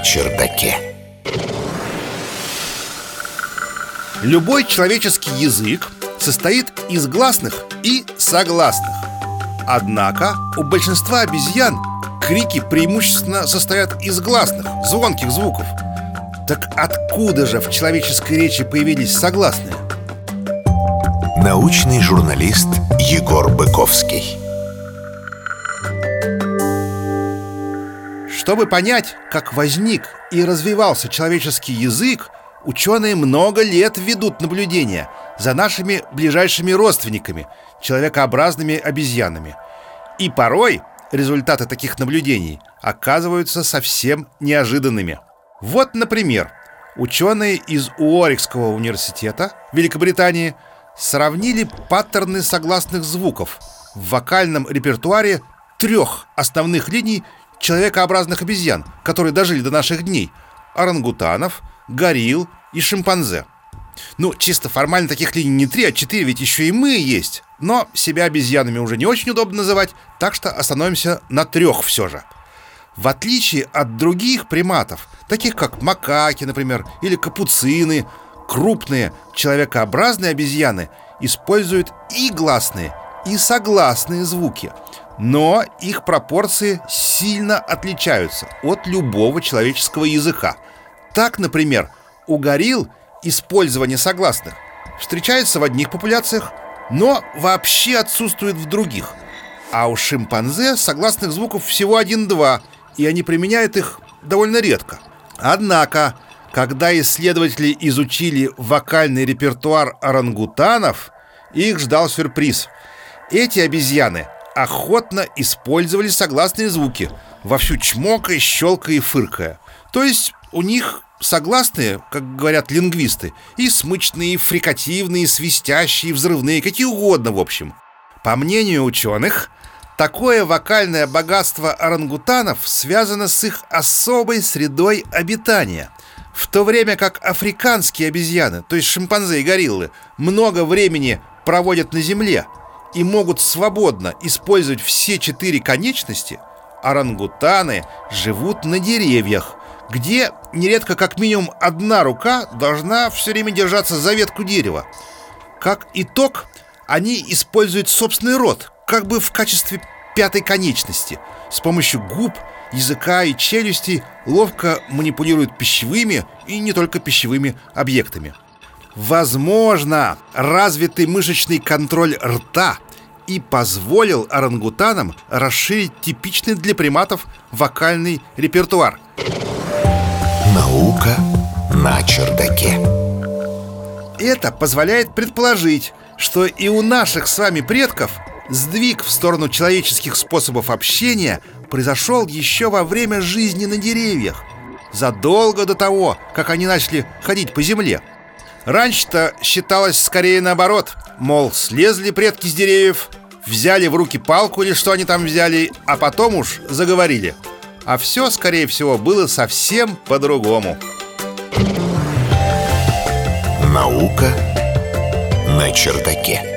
чердаке. Любой человеческий язык состоит из гласных и согласных. Однако у большинства обезьян крики преимущественно состоят из гласных, звонких звуков. Так откуда же в человеческой речи появились согласные? Научный журналист Егор Быковский. Чтобы понять, как возник и развивался человеческий язык, ученые много лет ведут наблюдения за нашими ближайшими родственниками, человекообразными обезьянами. И порой результаты таких наблюдений оказываются совсем неожиданными. Вот, например, ученые из Уорикского университета Великобритании сравнили паттерны согласных звуков в вокальном репертуаре трех основных линий человекообразных обезьян, которые дожили до наших дней – орангутанов, горилл и шимпанзе. Ну, чисто формально таких линий не три, а четыре, ведь еще и мы есть. Но себя обезьянами уже не очень удобно называть, так что остановимся на трех все же. В отличие от других приматов, таких как макаки, например, или капуцины, крупные человекообразные обезьяны используют и гласные, и согласные звуки – но их пропорции сильно отличаются от любого человеческого языка. Так, например, у горилл использование согласных встречается в одних популяциях, но вообще отсутствует в других. А у шимпанзе согласных звуков всего один-два, и они применяют их довольно редко. Однако, когда исследователи изучили вокальный репертуар орангутанов, их ждал сюрприз. Эти обезьяны охотно использовали согласные звуки, вовсю чмокая, щелкая и фыркая. То есть у них согласные, как говорят лингвисты, и смычные, и фрикативные, и свистящие, и взрывные, какие угодно, в общем. По мнению ученых, такое вокальное богатство орангутанов связано с их особой средой обитания. В то время как африканские обезьяны, то есть шимпанзе и гориллы, много времени проводят на земле – и могут свободно использовать все четыре конечности, орангутаны живут на деревьях, где нередко как минимум одна рука должна все время держаться за ветку дерева. Как итог, они используют собственный рот, как бы в качестве пятой конечности. С помощью губ, языка и челюстей ловко манипулируют пищевыми и не только пищевыми объектами. Возможно, развитый мышечный контроль рта и позволил орангутанам расширить типичный для приматов вокальный репертуар. Наука на чердаке. Это позволяет предположить, что и у наших с вами предков сдвиг в сторону человеческих способов общения произошел еще во время жизни на деревьях, задолго до того, как они начали ходить по земле. Раньше-то считалось скорее наоборот, мол, слезли предки с деревьев, взяли в руки палку или что они там взяли, а потом уж заговорили. А все, скорее всего, было совсем по-другому. Наука на чердаке.